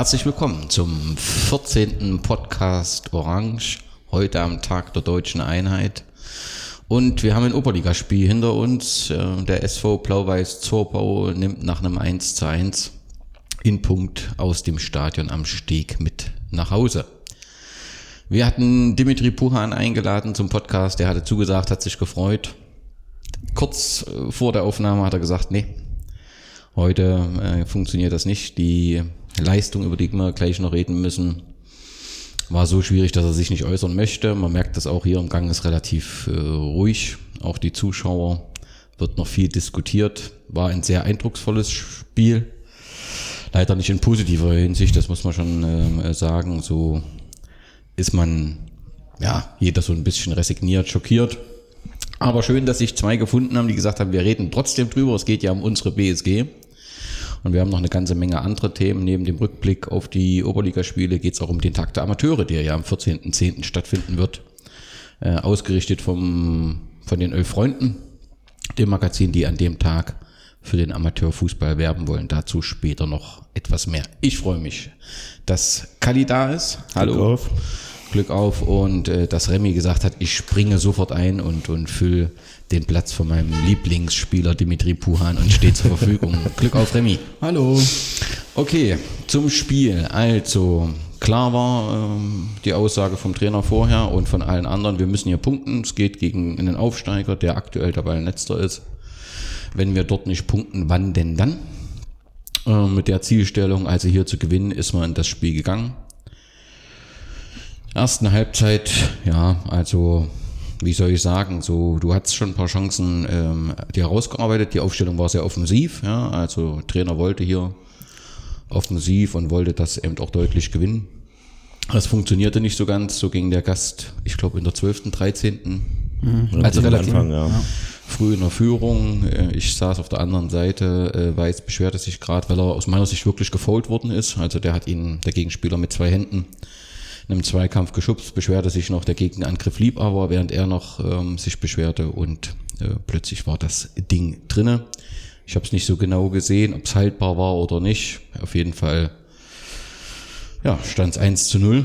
Herzlich willkommen zum 14. Podcast Orange, heute am Tag der deutschen Einheit. Und wir haben ein Oberligaspiel hinter uns. Äh, der SV Blau-Weiß Zorbau nimmt nach einem 1 zu 1 in Punkt aus dem Stadion am Steg mit nach Hause. Wir hatten Dimitri Puhan eingeladen zum Podcast. Der hatte zugesagt, hat sich gefreut. Kurz äh, vor der Aufnahme hat er gesagt, nee, heute äh, funktioniert das nicht. Die Leistung, über die wir gleich noch reden müssen, war so schwierig, dass er sich nicht äußern möchte. Man merkt das auch hier im Gang ist relativ äh, ruhig. Auch die Zuschauer wird noch viel diskutiert. War ein sehr eindrucksvolles Spiel. Leider nicht in positiver Hinsicht, das muss man schon äh, sagen. So ist man, ja, jeder so ein bisschen resigniert, schockiert. Aber schön, dass sich zwei gefunden haben, die gesagt haben, wir reden trotzdem drüber. Es geht ja um unsere BSG. Und wir haben noch eine ganze Menge andere Themen. Neben dem Rückblick auf die Oberligaspiele geht es auch um den Tag der Amateure, der ja am 14.10. stattfinden wird. Äh, ausgerichtet vom, von den Elf Freunden, dem Magazin, die an dem Tag für den Amateurfußball werben wollen. Dazu später noch etwas mehr. Ich freue mich, dass Kali da ist. Hallo. Glück auf. Und äh, dass Remy gesagt hat, ich springe sofort ein und, und fülle den Platz von meinem Lieblingsspieler Dimitri Puhan und steht zur Verfügung. Glück auf Remy. Hallo. Okay, zum Spiel. Also, klar war ähm, die Aussage vom Trainer vorher und von allen anderen, wir müssen hier punkten. Es geht gegen einen Aufsteiger, der aktuell dabei letzter ist. Wenn wir dort nicht punkten, wann denn dann? Äh, mit der Zielstellung, also hier zu gewinnen, ist man in das Spiel gegangen. Ersten Halbzeit, ja, also wie soll ich sagen, so du hattest schon ein paar Chancen ähm, dir herausgearbeitet. Die Aufstellung war sehr offensiv, ja, also Trainer wollte hier offensiv und wollte das eben auch deutlich gewinnen. Das funktionierte nicht so ganz, so ging der Gast, ich glaube in der 12., 13., mhm. also relativ Anfang, ja. früh in der Führung. Äh, ich saß auf der anderen Seite, äh, Weiß beschwerte sich gerade, weil er aus meiner Sicht wirklich gefault worden ist. Also der hat ihn, der Gegenspieler mit zwei Händen einem Zweikampf geschubst, beschwerte sich noch, der Gegenangriff lieb aber, während er noch ähm, sich beschwerte und äh, plötzlich war das Ding drinne. Ich habe es nicht so genau gesehen, ob es haltbar war oder nicht. Auf jeden Fall ja, stand es 1 zu 0,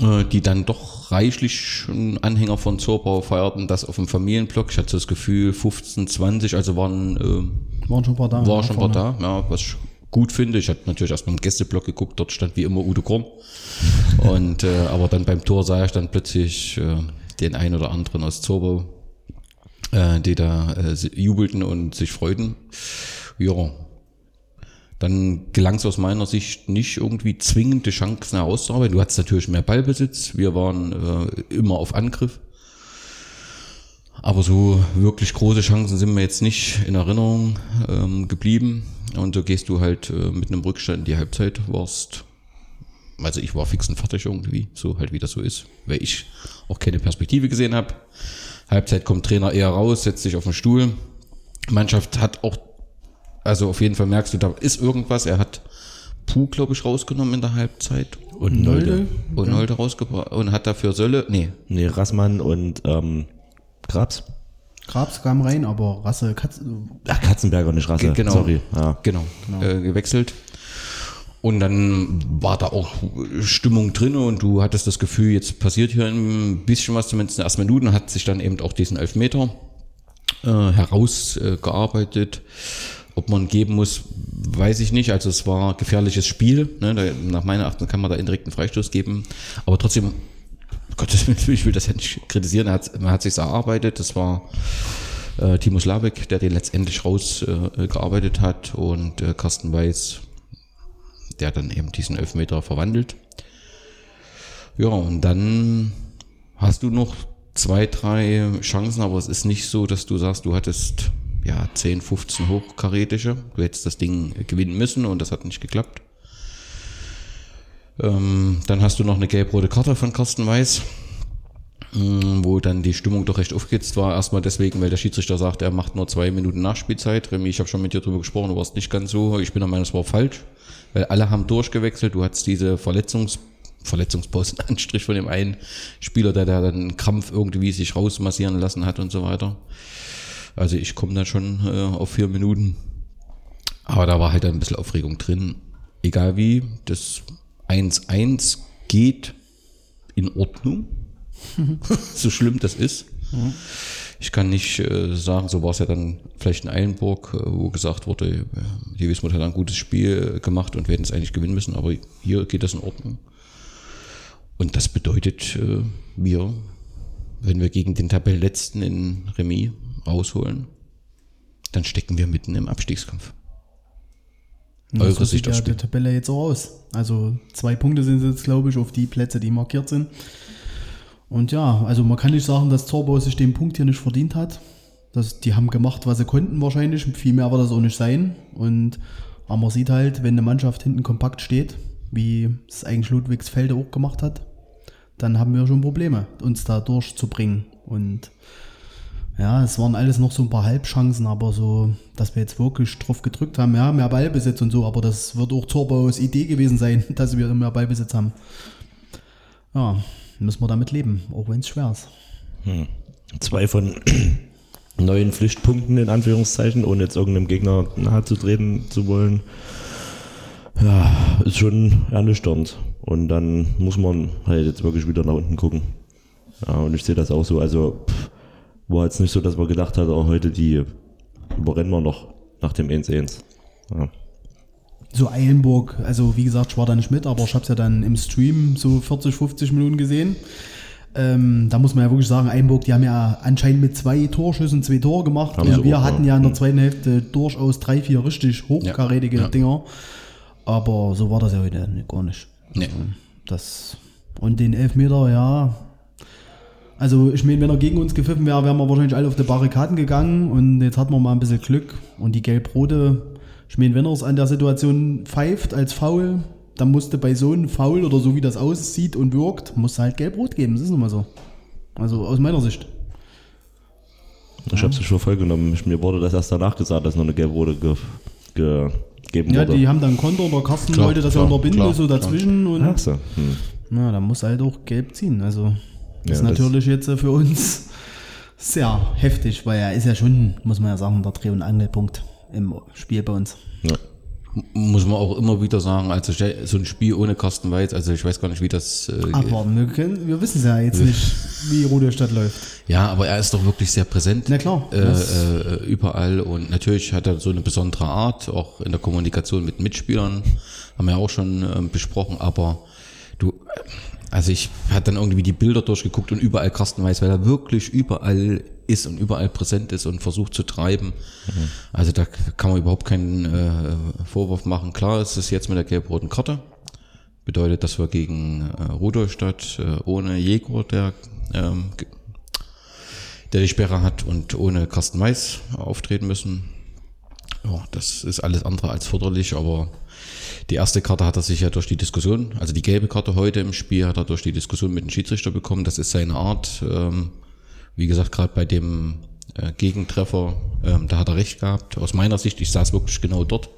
äh, die dann doch reichlich Anhänger von Zorbau feierten, das auf dem Familienblock. Ich hatte das Gefühl 15, 20, also waren, äh, waren schon ein paar da. War schon ein paar da, ja, was gut finde. Ich hatte natürlich erst mal im Gästeblock geguckt, dort stand wie immer Udo Korn. Und äh, aber dann beim Tor sah ich dann plötzlich äh, den einen oder anderen aus Zobo, äh, die da äh, jubelten und sich freuten. Ja. Dann gelang es aus meiner Sicht nicht irgendwie zwingende Chancen herauszuarbeiten. Du hattest natürlich mehr Ballbesitz. Wir waren äh, immer auf Angriff. Aber so wirklich große Chancen sind mir jetzt nicht in Erinnerung ähm, geblieben. Und so gehst du halt äh, mit einem Rückstand in die Halbzeit, warst, also ich war fix und fertig irgendwie, so halt wie das so ist, weil ich auch keine Perspektive gesehen habe. Halbzeit kommt Trainer eher raus, setzt sich auf den Stuhl. Mannschaft hat auch, also auf jeden Fall merkst du, da ist irgendwas. Er hat Puh, glaube ich, rausgenommen in der Halbzeit. Und Nolde. Und. Nolde rausgebracht und hat dafür Sölle, nee. Nee, Rassmann und ähm, Grabs. Grabs kam rein, aber Rasse, Katz Ach, Katzenberger, nicht Rasse. Genau. Sorry. Ja. Genau. genau. Äh, gewechselt. Und dann war da auch Stimmung drin und du hattest das Gefühl, jetzt passiert hier ein bisschen was, zumindest in den ersten Minuten, hat sich dann eben auch diesen Elfmeter äh, herausgearbeitet. Ob man geben muss, weiß ich nicht. Also es war gefährliches Spiel. Ne? Da, nach meiner Achtung kann man da indirekt einen Freistoß geben. Aber trotzdem Gottes Willen, ich will das ja nicht kritisieren, er hat, man hat sich erarbeitet, das war äh, Timo Slavik, der den letztendlich rausgearbeitet äh, hat und äh, Carsten Weiß, der dann eben diesen Elfmeter verwandelt. Ja, und dann hast du noch zwei, drei Chancen, aber es ist nicht so, dass du sagst, du hattest ja 10, 15 hochkarätische. Du hättest das Ding gewinnen müssen und das hat nicht geklappt. Ähm, dann hast du noch eine gelb-rote Karte von Carsten Weiß, ähm, wo dann die Stimmung doch recht aufgehtzt war. Erstmal deswegen, weil der Schiedsrichter sagt, er macht nur zwei Minuten Nachspielzeit. Remy, ich habe schon mit dir drüber gesprochen, du warst nicht ganz so. Ich bin der Meinung, es war falsch, weil alle haben durchgewechselt. Du hattest diese Verletzungs Verletzungspause in Anstrich von dem einen Spieler, der, der dann einen Krampf irgendwie sich rausmassieren lassen hat und so weiter. Also ich komme da schon äh, auf vier Minuten. Aber da war halt ein bisschen Aufregung drin. egal wie, das 1-1 geht in Ordnung. so schlimm das ist. Ich kann nicht äh, sagen, so war es ja dann vielleicht in Eilenburg, äh, wo gesagt wurde, äh, die Wismut hat ein gutes Spiel äh, gemacht und wir hätten es eigentlich gewinnen müssen, aber hier geht das in Ordnung. Und das bedeutet, äh, wir, wenn wir gegen den Tabellenletzten in Remis rausholen, dann stecken wir mitten im Abstiegskampf. Und Eure so Sicht sieht ja die. Tabelle jetzt auch aus. Also zwei Punkte sind es jetzt, glaube ich, auf die Plätze, die markiert sind. Und ja, also man kann nicht sagen, dass Zorbau sich den Punkt hier nicht verdient hat. Das, die haben gemacht, was sie konnten wahrscheinlich. Viel mehr wird das auch nicht sein. Und aber man sieht halt, wenn eine Mannschaft hinten kompakt steht, wie es eigentlich Ludwigsfelde auch gemacht hat, dann haben wir schon Probleme, uns da durchzubringen. Und ja, es waren alles noch so ein paar Halbchancen, aber so, dass wir jetzt wirklich drauf gedrückt haben, ja, mehr Ballbesitz und so, aber das wird auch Zorbaus Idee gewesen sein, dass wir mehr Ballbesitz haben. Ja, müssen wir damit leben, auch wenn es schwer ist. Zwei von neuen Pflichtpunkten in Anführungszeichen, ohne jetzt irgendeinem Gegner nahe zu treten zu wollen. Ja, ist schon ernüchternd. Und dann muss man halt jetzt wirklich wieder nach unten gucken. Ja, und ich sehe das auch so. Also pff, war jetzt nicht so, dass man gedacht hat, auch heute die überrennen wir noch nach dem 1-1. Ja. So Eilenburg, also wie gesagt, ich war da nicht mit, aber ich habe es ja dann im Stream so 40, 50 Minuten gesehen. Ähm, da muss man ja wirklich sagen, Eilenburg, die haben ja anscheinend mit zwei Torschüssen zwei Tore gemacht. Haben und wir auch, hatten ja. ja in der Mhm. zweiten Hälfte durchaus drei, vier richtig hochkarätige Ja, ja. Dinger. Aber so war das ja heute gar nicht. Nee. Das, und den Elfmeter, ja. Also, ich meine, wenn er gegen uns gepfiffen wäre, wären wir wahrscheinlich alle auf die Barrikaden gegangen. Und jetzt hatten wir mal ein bisschen Glück. Und die Gelb-Rote, ich meine, wenn er es an der Situation pfeift als Foul, dann musste bei so einem Foul oder so wie das aussieht und wirkt, muss halt Gelb-Rot geben. Das ist nun mal so. Also aus meiner Sicht. Ich habe es schon voll genommen. Mir wurde das erst danach gesagt, dass noch eine gelb-rote ge ge gegeben Ja, wurde. die haben dann Konter und der Carsten Klar, wollte das ja klar, unterbinden, klar, so dazwischen. Und Ach so. Hm. Na, da muss halt auch gelb ziehen. Also, das ist Ja, das- natürlich jetzt äh, für uns sehr heftig, weil er ist ja schon, muss man ja sagen, der Dreh- und Angelpunkt im Spiel bei uns. Ja. Muss man auch immer wieder sagen, also so ein Spiel ohne Carsten Weiß, also ich weiß gar nicht, wie das. Äh, Abwarten, wir, können, wir wissen es ja jetzt nicht, wie Rudolstadt läuft. ja, aber er ist doch wirklich sehr präsent. Na klar, Äh, äh, überall und natürlich hat er so eine besondere Art, auch in der Kommunikation mit Mitspielern, haben wir auch schon ähm, besprochen, aber du, äh, also ich hatte dann irgendwie die Bilder durchgeguckt und überall Carsten Weiß, weil er wirklich überall ist und überall präsent ist und versucht zu treiben. Also da kann man überhaupt keinen äh, Vorwurf machen. Klar ist es jetzt mit der gelb-roten Karte. Bedeutet, dass wir gegen äh, Rudolstadt äh, ohne Jäger, der, ähm, der die Sperre hat und ohne Carsten Weiß auftreten müssen. Ja, das ist alles andere als förderlich, aber die erste Karte hat er sich ja durch die Diskussion, also die gelbe Karte heute im Spiel hat er durch die Diskussion mit dem Schiedsrichter bekommen. Das ist seine Art. Ähm, wie gesagt, gerade bei dem äh, Gegentreffer, ähm, da hat er recht gehabt. Aus meiner Sicht, ich saß wirklich genau dort.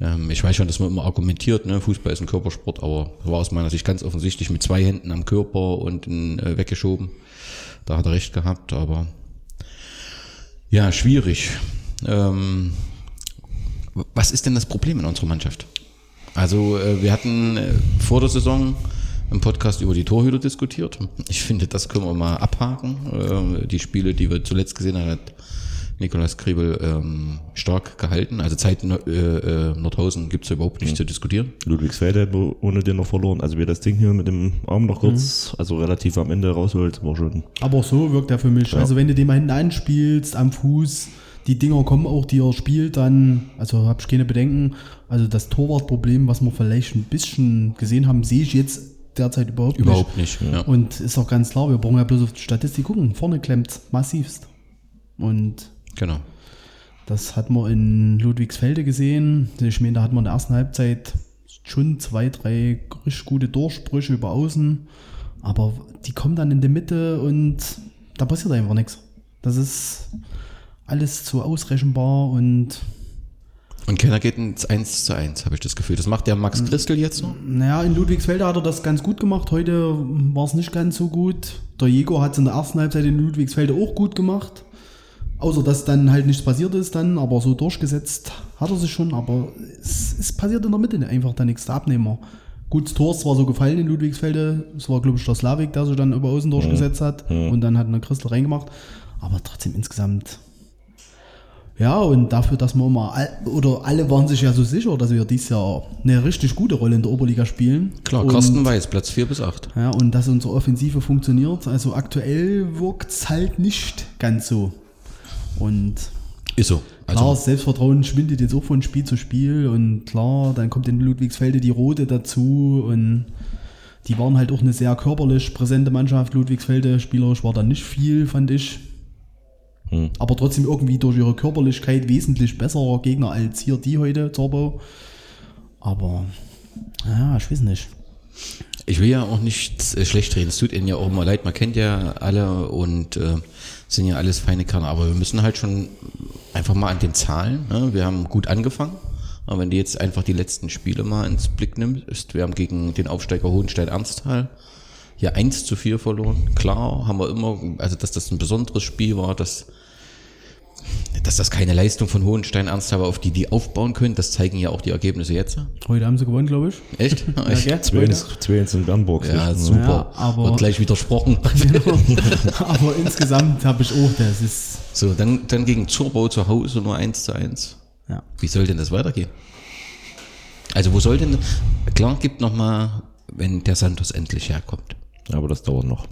Ähm, ich weiß schon, dass man immer argumentiert, ne? Fußball ist ein Körpersport, aber war aus meiner Sicht ganz offensichtlich mit zwei Händen am Körper und äh, weggeschoben. Da hat er recht gehabt, aber ja, schwierig. Ähm, was ist denn das Problem in unserer Mannschaft? Also äh, wir hatten äh, vor der Saison im Podcast über die Torhüter diskutiert. Ich finde, das können wir mal abhaken. Äh, die Spiele, die wir zuletzt gesehen haben, hat Nikolaus Kriebel ähm, stark gehalten. Also Zeit äh, äh, Nordhausen gibt's überhaupt nicht zu diskutieren. Ludwigsfeld hat ohne den noch verloren. Also wer das Ding hier mit dem Arm noch kurz, also relativ am Ende rausholt, war schon. Aber so wirkt er für mich. Also wenn du den mal hinten anspielst, am Fuß, die Dinger kommen auch, die er spielt, dann, also habe ich keine Bedenken. Also das Torwartproblem, was wir vielleicht ein bisschen gesehen haben, sehe ich jetzt derzeit überhaupt, Überhaupt nicht. Ja. nicht. Und ist auch ganz klar, wir brauchen ja bloß auf die Statistik gucken. Vorne klemmt massivst. Und Genau. das hat man in Ludwigsfelde gesehen. Ich meine, da hat man in der ersten Halbzeit schon zwei, drei richtig gute Durchbrüche über außen. Aber die kommen dann in die Mitte und da passiert einfach nichts. Das ist alles zu ausrechenbar und Und Kenner geht ins 1 zu 1, habe ich das Gefühl. Das macht der Max Christel jetzt noch. naja, in Ludwigsfelde hat er das ganz gut gemacht. Heute war es nicht ganz so gut. Der Jäger hat es in der ersten Halbzeit in Ludwigsfelde auch gut gemacht. Außer dass dann halt nichts passiert ist dann, aber so durchgesetzt hat er sich schon, aber es, es passiert in der Mitte einfach da nichts. Der Abnehmer. Gut, das Tor ist zwar so gefallen in Ludwigsfelde, es war, glaube ich, der Slavik, der sich dann über außen durchgesetzt hat und dann hat eine Christel reingemacht, aber trotzdem insgesamt. Ja, und dafür, dass wir all, oder alle waren sich ja so sicher, dass wir dieses Jahr eine richtig gute Rolle in der Oberliga spielen. Klar, und, Carsten Weiß, Platz 4 bis 8. Ja, und dass unsere Offensive funktioniert. Also aktuell wirkt es halt nicht ganz so. Und Ist so. Klar, Also, das Selbstvertrauen schwindet jetzt auch von Spiel zu Spiel und klar, dann kommt in Ludwigsfelde die Rote dazu und die waren halt auch eine sehr körperlich präsente Mannschaft. Ludwigsfelde spielerisch war da nicht viel, fand ich. Hm. Aber trotzdem irgendwie durch ihre Körperlichkeit wesentlich besserer Gegner als hier die heute, Zorbo. Aber, ja, ich weiß nicht. ich will ja auch nicht äh, schlecht reden. Es tut ihnen ja auch immer leid. Man kennt ja alle und äh, sind ja alles feine Kerner. Aber wir müssen halt schon einfach mal an den Zahlen. Ne? Wir haben gut angefangen. Aber wenn du jetzt einfach die letzten Spiele mal ins Blick nimmst, wir haben gegen den Aufsteiger Hohenstein-Ernsthal hier 1 zu 4 verloren. Klar haben wir immer, also dass das ein besonderes Spiel war, dass, dass das keine Leistung von Hohenstein-Ernsthal war, auf die die aufbauen können, das zeigen ja auch die Ergebnisse jetzt. Heute haben sie gewonnen, glaube ich. Echt? Echt? gell? 2-1 in Bernburg. Ja, super. Ja, aber- Wird gleich widersprochen. Aber insgesamt habe ich auch, das ist, So, dann, dann gegen Zurbau zu Hause nur 1 zu 1. ja. Wie soll denn das weitergehen? Also wo soll denn, klar gibt noch mal, wenn der Santos endlich herkommt. Aber das dauert noch.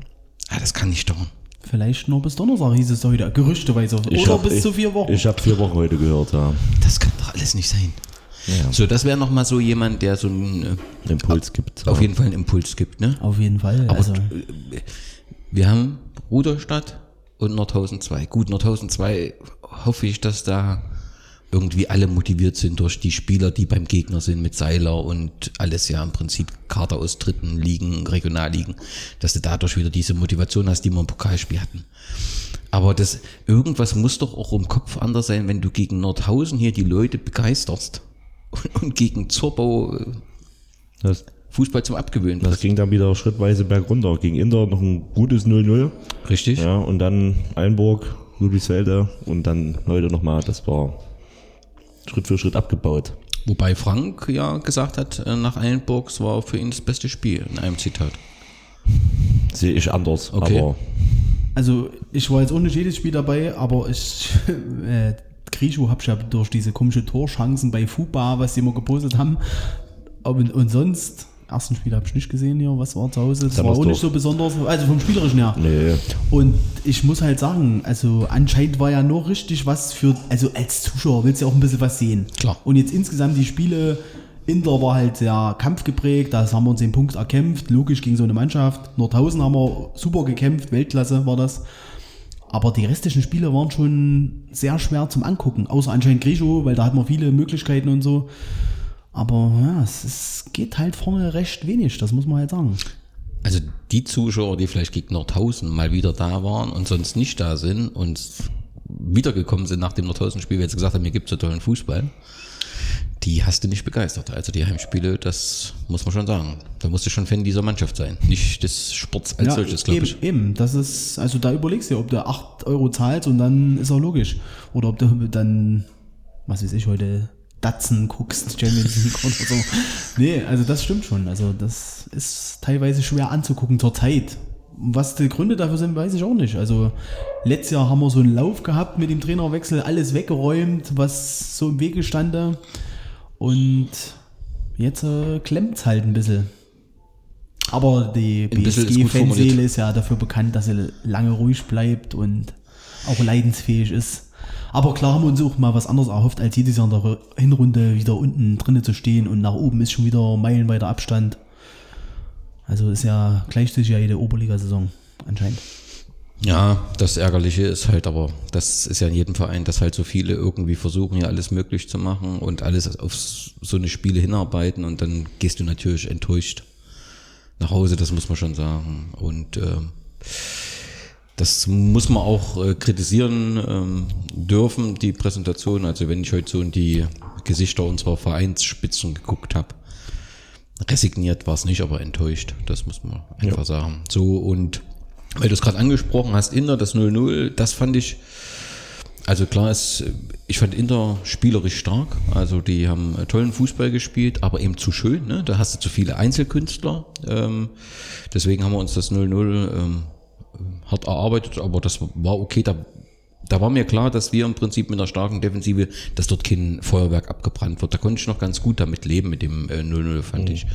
Ah, das kann nicht dauern. Vielleicht nur bis Donnerstag hieß es heute, gerüchteweise. Ich Oder hab- bis ich, zu vier Wochen. Ich habe vier Wochen heute gehört, ja. Das kann doch alles nicht sein. Ja. So, das wäre noch mal so jemand, der so einen, äh, Impuls gibt. auf ja. jeden Fall einen Impuls gibt, ne? Auf jeden Fall. Aber also, äh, wir haben Ruderstadt und Nordhausen 2. Gut, Nordhausen 2 hoffe ich, dass da irgendwie alle motiviert sind durch die Spieler, die beim Gegner sind mit Seiler und alles ja im Prinzip Kader aus dritten Ligen, Regionalligen, dass du dadurch wieder diese Motivation hast, die wir im Pokalspiel hatten. Aber das, irgendwas muss doch auch im Kopf anders sein, wenn du gegen Nordhausen hier die Leute begeisterst und, und gegen Zorbau äh, Das, Fußball zum Abgewöhnen das ging dann wieder schrittweise bergunter. Gegen Inter noch ein gutes 0-0. Richtig? Ja, und dann Einburg, Ludwigsfelde und dann heute nochmal. Das war Schritt für Schritt abgebaut. Wobei Frank ja gesagt hat, äh, nach Eilenburg, es war für ihn das beste Spiel, in einem Zitat. Sehe ich anders. Okay. Aber also ich war jetzt nicht jedes Spiel dabei, aber ich, äh, Grischow hab ich ja durch diese komische Torchancen bei Fuba, was sie immer gepostet haben. Und, und sonst, ersten Spiel habe ich nicht gesehen hier, was war zu Hause. Das Dann war auch nicht so besonders, also vom Spielerischen her. nee, Und ich muss halt sagen, also anscheinend war ja nur richtig was für, also als Zuschauer willst du ja auch ein bisschen was sehen. Klar. Und jetzt insgesamt die Spiele, Inter war halt sehr kampfgeprägt, das haben wir uns den Punkt erkämpft, logisch gegen so eine Mannschaft. Nordhausen haben wir super gekämpft, Weltklasse war das. Aber die restlichen Spiele waren schon sehr schwer zum Angucken, außer anscheinend Grischow, weil da hat man viele Möglichkeiten und so. Aber ja, es, es geht halt vorne recht wenig, das muss man halt sagen. Also die Zuschauer, die vielleicht gegen Nordhausen mal wieder da waren und sonst nicht da sind und wiedergekommen sind nach dem Nordhausen-Spiel, weil sie gesagt haben, mir gibt so tollen Fußball, die hast du nicht begeistert. Also die Heimspiele, das muss man schon sagen. Da musst du schon Fan dieser Mannschaft sein, nicht des Sports als solches, glaube ich. Eben, das ist, also da überlegst du, ob du 8 Euro zahlst und dann ist auch logisch. Oder ob du dann, was weiß ich, heute Datsen guckst, Champions League oder so. Nee, also das stimmt schon. Also das ist teilweise schwer anzugucken zur Zeit. Was die Gründe dafür sind, weiß ich auch nicht. Also letztes Jahr haben wir so einen Lauf gehabt mit dem Trainerwechsel, alles weggeräumt, was so im Wege stande. Und jetzt äh, klemmt halt ein bisschen. Aber die ist BSG-Fanseele formuliert. ist ja dafür bekannt, dass sie lange ruhig bleibt und auch leidensfähig ist. Aber klar haben wir uns auch mal was anderes erhofft, als jedes Jahr in der Hinrunde wieder unten drinnen zu stehen und nach oben ist schon wieder meilenweiter Abstand. Also ist ja gleichzeitig ja jede Oberligasaison anscheinend. Ja, das Ärgerliche ist halt, aber das ist ja in jedem Verein, dass halt so viele irgendwie versuchen, hier alles möglich zu machen und alles auf so eine Spiele hinarbeiten und dann gehst du natürlich enttäuscht nach Hause, das muss man schon sagen. Und ähm, das muss man auch äh, kritisieren ähm, dürfen, die Präsentation. Also wenn ich heute so in die Gesichter unserer Vereinsspitzen geguckt habe, resigniert war es nicht, aber enttäuscht. Das muss man einfach sagen. So und weil du es gerade angesprochen hast, Inter, das 0-0, das fand ich Also klar ist, ich fand Inter spielerisch stark. Also die haben tollen Fußball gespielt, aber eben zu schön. Ne? Da hast du zu viele Einzelkünstler. Ähm, deswegen haben wir uns das 0-0 ähm, hart erarbeitet, aber das war okay. Da, da war mir klar, dass wir im Prinzip mit einer starken Defensive, dass dort kein Feuerwerk abgebrannt wird. Da konnte ich noch ganz gut damit leben, mit dem äh, 0-0, fand ich.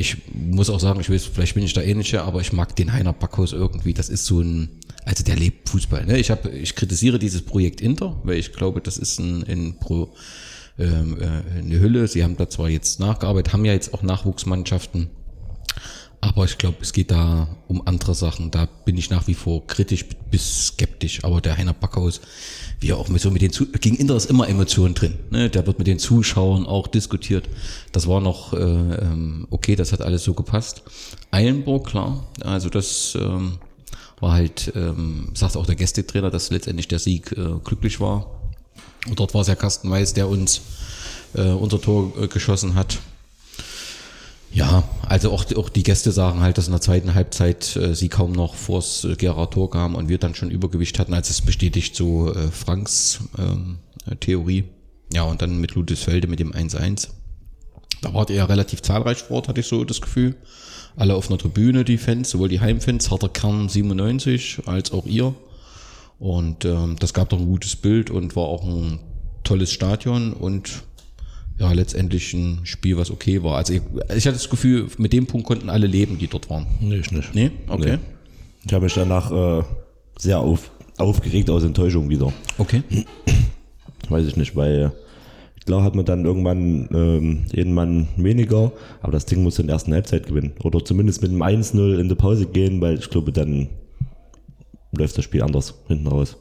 Ich muss auch sagen, ich weiß, vielleicht bin ich da ähnlicher, aber ich mag den Heiner Backhaus irgendwie. Das ist so ein, also der lebt Fußball. Ne? Ich, hab, ich kritisiere dieses Projekt Inter, weil ich glaube, das ist ein, ein Pro, ähm, äh, eine Hülle. Sie haben da zwar jetzt nachgearbeitet, haben ja jetzt auch Nachwuchsmannschaften, aber ich glaube, es geht da um andere Sachen. Da bin ich nach wie vor kritisch bis skeptisch. Aber der Heiner Backhaus, wie er auch mit so mit den Zu gegen Inter ist immer Emotionen drin. Ne? Der wird mit den Zuschauern auch diskutiert. Das war noch äh, ähm, okay, das hat alles so gepasst. Eilenburg, klar. Also das ähm, war halt, ähm, sagt auch der Gästetrainer, dass letztendlich der Sieg äh, glücklich war. Und dort war es ja Carsten Weiß, der uns äh, unser Tor äh, geschossen hat. Ja, also auch, auch die Gäste sagen halt, dass in der zweiten Halbzeit äh, sie kaum noch vors äh, Gera Tor kamen und wir dann schon Übergewicht hatten, als es bestätigt so äh, Franks ähm, Theorie. Ja, und dann mit Ludwigsfelde mit dem 1-1. Da wart ihr ja relativ zahlreich vor Ort, hatte ich so das Gefühl. Alle auf einer Tribüne, die Fans, sowohl die Heimfans, harter Kern 97, als auch ihr. Und ähm, das gab doch ein gutes Bild und war auch ein tolles Stadion und ja, letztendlich ein Spiel, was okay war. Also ich, ich hatte das Gefühl, mit dem Punkt konnten alle leben, die dort waren. Nee, ich nicht. Nee? Okay. Nee. Ich habe mich danach äh, sehr auf, aufgeregt aus Enttäuschung wieder. Okay. Weiß ich nicht, weil klar hat man dann irgendwann ähm, jeden Mann weniger, aber das Ding muss in der ersten Halbzeit gewinnen. Oder zumindest mit einem 1-0 in die Pause gehen, weil ich glaube, dann läuft das Spiel anders hinten raus.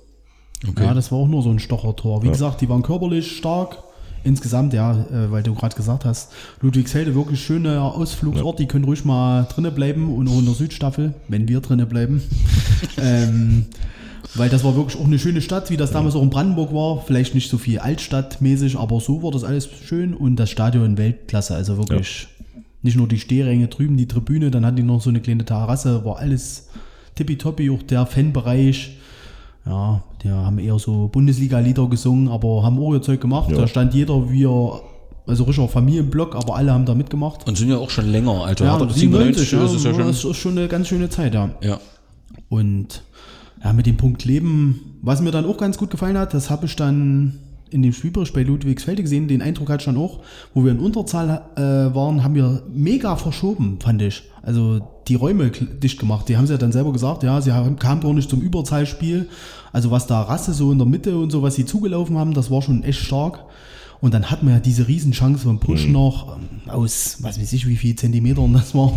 okay. Ja, das war auch nur so ein Stochertor. Wie gesagt, die waren körperlich stark. Insgesamt, ja, äh, weil du gerade gesagt hast, Ludwigshelde wirklich schöner Ausflugsort, die können ruhig mal drinnen bleiben und auch in der Südstaffel, wenn wir drinnen bleiben. ähm, weil das war wirklich auch eine schöne Stadt, wie das damals auch in Brandenburg war. Vielleicht nicht so viel Altstadtmäßig, aber so war das alles schön und das Stadion Weltklasse. Also wirklich nicht nur die Stehränge drüben, die Tribüne, dann hatten die noch so eine kleine Terrasse, war alles tippitoppi, auch der Fanbereich. Ja, die haben eher so Bundesliga-Lieder gesungen, aber haben auch ihr Zeug gemacht. Ja. Da stand jeder wie er, also richtiger Familienblock, aber alle haben da mitgemacht. Und sind ja auch schon länger, also Ja, er 97, ja, ist es ja schon. das ist schon eine ganz schöne Zeit, ja. Ja. Und ja, mit dem Punkt Leben, was mir dann auch ganz gut gefallen hat, das habe ich dann in dem Spielbericht bei Ludwigsfelde gesehen, den Eindruck hatte ich dann auch, wo wir in Unterzahl äh, waren, haben wir mega verschoben, fand ich. Also die Räume dicht gemacht. Die haben sie ja dann selber gesagt, ja, sie haben, kamen gar nicht zum Überzahlspiel. Also was da Rasse so in der Mitte und so, was sie zugelaufen haben, das war schon echt stark. Und dann hatten wir ja diese Riesenchance von Push noch ähm, aus, was weiß ich, wie viel Zentimetern das war.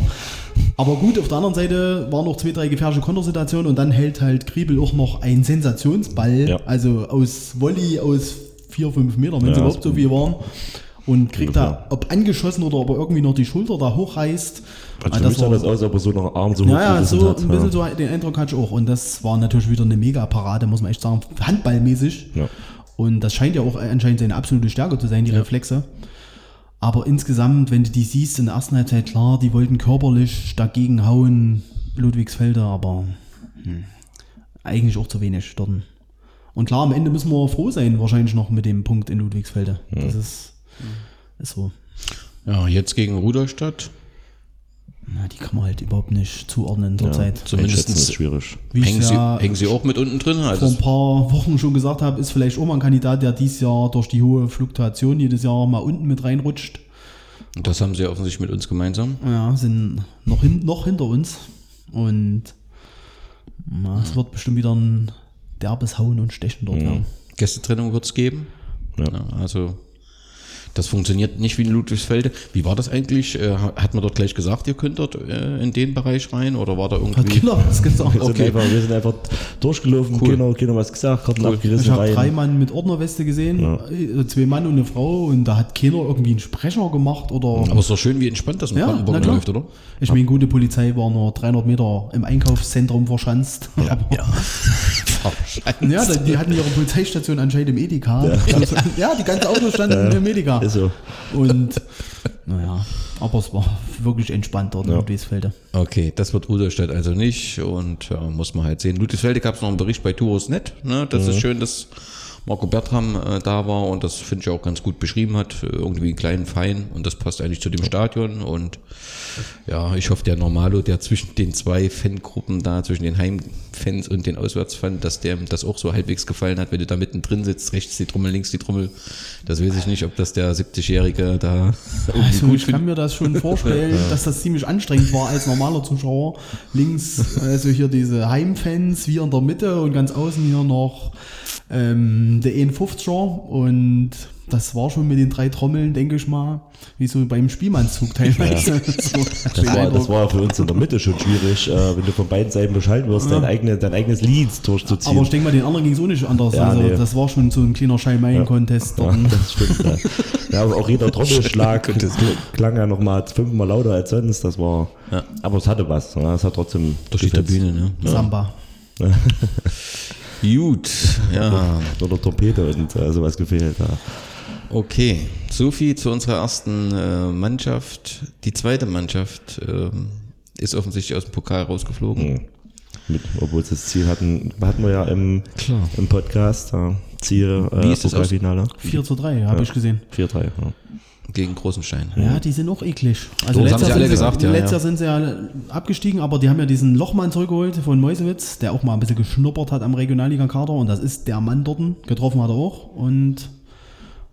Aber gut, auf der anderen Seite waren noch zwei, drei gefährliche Kontersituationen und dann hält halt Kriebel auch noch einen Sensationsball, Ja. also aus Volley aus vier, fünf Metern, wenn Ja, sie überhaupt so viel waren. Und kriegt da, Ungefähr. ob angeschossen oder ob er irgendwie noch die Schulter da hochreißt. Also für mich sah das aus, ob er so noch Arm so ja, ja, so hat. ein bisschen so den Eindruck hatte ich auch. Und das war natürlich wieder eine Mega-Parade, muss man echt sagen. Handballmäßig. Ja. Und das scheint ja auch anscheinend seine absolute Stärke zu sein, die Reflexe. Aber insgesamt, wenn du die siehst in der ersten Halbzeit, klar, die wollten körperlich dagegen hauen, Ludwigsfelder, aber hm, eigentlich auch zu wenig dort. Und klar, am Ende müssen wir froh sein, wahrscheinlich noch mit dem Punkt in Ludwigsfelde. Das ist, ist so. ja, jetzt gegen Ruderstadt. Na, die kann man halt überhaupt nicht zuordnen Ja, zurzeit. Zumindest- einschätzen ist schwierig. Wie Hängen sie, ja hängen sie auch mit unten drin? vor ein Also, paar Wochen schon gesagt habe, ist vielleicht auch mal ein Kandidat, der dieses Jahr durch die hohe Fluktuation jedes Jahr mal unten mit reinrutscht. und das haben sie offensichtlich mit uns gemeinsam. Ja, sind noch, hin, noch hinter uns. Und na, es wird bestimmt wieder ein derbes Hauen und Stechen dort werden. Gästetrennung wird es geben. Ja. Ja, also das funktioniert nicht wie in Ludwigsfelde. Wie war das eigentlich? Äh, Hat man dort gleich gesagt, ihr könnt dort äh, in den Bereich rein oder war da Hat irgendwie... Killer was gesagt. Wir, sind Okay. einfach, wir sind einfach durchgelaufen, Cool. keiner, keiner was gesagt, Karten abgerissen, Ich habe drei Mann mit Ordnerweste gesehen, äh, zwei Mann und eine Frau und da hat keiner irgendwie einen Sprecher gemacht oder Aber es ist doch schön, wie entspannt das in Ja, Brandenburg läuft, oder? Ich meine, gute Polizei war nur 300 Meter im Einkaufszentrum verschanzt. Ja, ja die, die hatten ihre Polizeistation anscheinend im Edeka. Ja, die ganze Auto standen im Edeka. Ist so. Und naja, aber es war wirklich entspannt dort in. Ludwigsfelde. Okay, das wird Ruderstadt also nicht und ja, muss man halt sehen. Ludwigsfelde gab es noch einen Bericht bei Touros.net. Ne? Das ist schön, dass Marco Bertram äh, da war und das finde ich auch ganz gut beschrieben hat, irgendwie einen kleinen Fein und das passt eigentlich zu dem Stadion und ja, ich hoffe, der Normalo, der zwischen den zwei Fangruppen da, zwischen den Heimfans und den Auswärtsfans, dass der das auch so halbwegs gefallen hat, wenn du da mittendrin sitzt, rechts die Trommel, links die Trommel, das weiß ich nicht, ob das der 70-Jährige da Also gut ich kann mir das schon vorstellen, dass das ziemlich anstrengend war als normaler Zuschauer. Links, also hier diese Heimfans, wir in der Mitte und ganz außen hier noch ähm, der 51er und das war schon mit den drei Trommeln, denke ich mal, wie so beim Spielmannszug teilweise. So, Das war, das war für uns in der Mitte schon schwierig, äh, wenn du von beiden Seiten bescheiden wirst, dein, eigene, dein eigenes Lied durchzuziehen. aber ich denke mal, den anderen ging es auch nicht anders. Ja, also nee. das war schon so ein kleiner Schallmeien-Contest. ja, das stimmt. Ja. ja, aber auch jeder Trommelschlag kl- klang ja nochmal fünfmal lauter als sonst. Das war, Ja. aber es hatte was. Ja, es hat trotzdem durch die. Tribüne, ne? Ja. Samba. Gut, ja. Oder Trompete und äh, sowas gefehlt. Ja. Okay, so viel zu unserer ersten äh, Mannschaft. Die zweite Mannschaft ähm, ist offensichtlich aus dem Pokal rausgeflogen. Mit, obwohl sie das Ziel hatten, hatten wir ja im, Klar. im Podcast, ja, Ziel Wie äh, ist das Pokalfinale. 4 zu 3, habe ich gesehen. 4-3. Ja. Gegen Großenstein. Ja, die sind auch eklig. Also So, letztes haben sie Jahr, alle sind, gesagt, sie, ja, letztes ja. Jahr sind sie ja abgestiegen, aber die haben ja diesen Lochmann zurückgeholt von Meusewitz, der auch mal ein bisschen geschnuppert hat am Regionalliga-Kader und das ist der Mann dort. Getroffen hat er auch und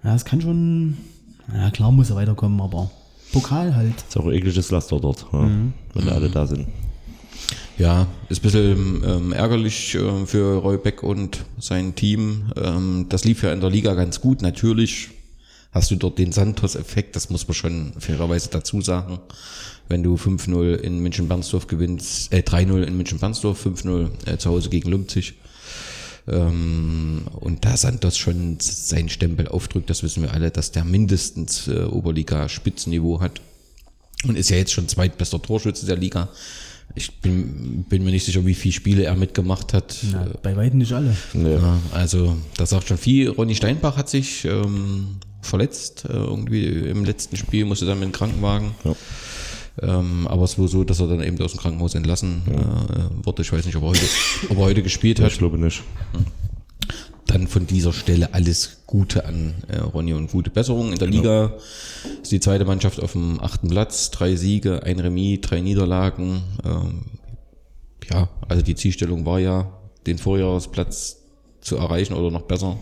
ja, es kann schon, ja klar muss er weiterkommen, aber Pokal halt. Ist auch ein ekliges Laster dort, ja, wenn alle da sind. Ja, ist ein bisschen ähm, ärgerlich äh, für Roy Beck und sein Team. Ähm, das lief ja in der Liga ganz gut. Natürlich hast du dort den Santos-Effekt, das muss man schon fairerweise dazu sagen. Wenn du 5-0 in München-Bernsdorf gewinnst, äh 3-0 in München-Bernsdorf, 5-0 äh, zu Hause gegen Leipzig. Ähm, und da Santos schon seinen Stempel aufdrückt, das wissen wir alle, dass der mindestens äh, Oberliga-Spitzenniveau hat. Und ist ja jetzt schon zweitbester Torschütze der Liga. Ich bin, bin mir nicht sicher, wie viele Spiele er mitgemacht hat. Na, bei weitem nicht alle. Ja, also das sagt schon viel. Ronny Steinbach hat sich ähm, verletzt äh, irgendwie im letzten Spiel, musste dann mit dem Krankenwagen. Ja. Ähm, aber es war so, dass er dann eben aus dem Krankenhaus entlassen äh, wurde. Ich weiß nicht, ob er heute, ob er heute gespielt hat. Ich glaube nicht. Dann von dieser Stelle alles Gute an äh, Ronny und gute Besserung. In der Liga ist die zweite Mannschaft auf dem achten Platz, drei Siege, ein Remis, drei Niederlagen. Ähm, ja, also die Zielstellung war ja, den Vorjahresplatz zu erreichen oder noch besser.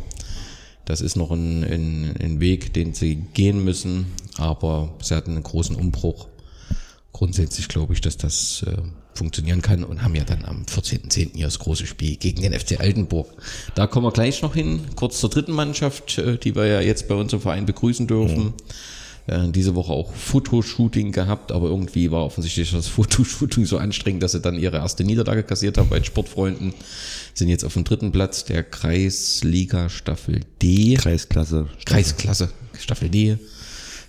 Das ist noch ein, ein, ein Weg, den sie gehen müssen, aber sie hatten einen großen Umbruch. Grundsätzlich glaube ich, dass das äh, funktionieren kann und haben ja dann am 14.10. hier das große Spiel gegen den FC Altenburg. Da kommen wir gleich noch hin, kurz zur dritten Mannschaft, äh, die wir ja jetzt bei uns im Verein begrüßen dürfen. Äh, diese Woche auch Fotoshooting gehabt, aber irgendwie war offensichtlich das Fotoshooting so anstrengend, dass sie dann ihre erste Niederlage kassiert haben bei den Sportfreunden. Sind jetzt auf dem dritten Platz der Kreisliga Staffel D. Kreisklasse. Kreisklasse, Staffel D.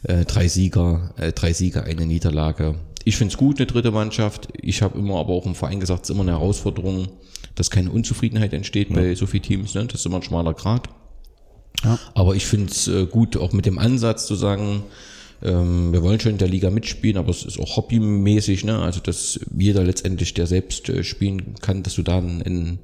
Äh, drei Sieger, äh, drei Sieger, eine Niederlage. Ich finde es gut, eine dritte Mannschaft. Ich habe immer aber auch im Verein gesagt, es ist immer eine Herausforderung, dass keine Unzufriedenheit entsteht bei so vielen Teams. Ne? Das ist immer ein schmaler Grad. Ja. Aber ich finde es äh, gut, auch mit dem Ansatz zu sagen, ähm, wir wollen schon in der Liga mitspielen, aber es ist auch hobbymäßig, ne? Also dass jeder letztendlich, der selbst äh, spielen kann, dass du da ein,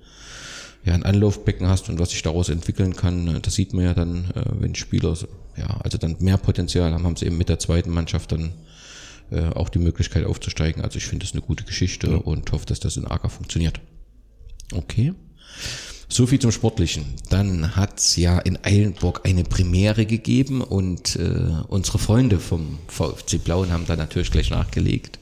ja, ein Anlaufbecken hast und was sich daraus entwickeln kann. äh, Das sieht man ja dann, äh, wenn Spieler ja, also dann mehr Potenzial haben, haben sie eben mit der zweiten Mannschaft dann äh, auch die Möglichkeit aufzusteigen. Also ich finde das eine gute Geschichte und hoffe, dass das in Acker funktioniert. Okay. So viel zum Sportlichen. Dann hat's ja in Eilenburg eine Premiere gegeben und äh, unsere Freunde vom VfC Blauen haben da natürlich gleich nachgelegt.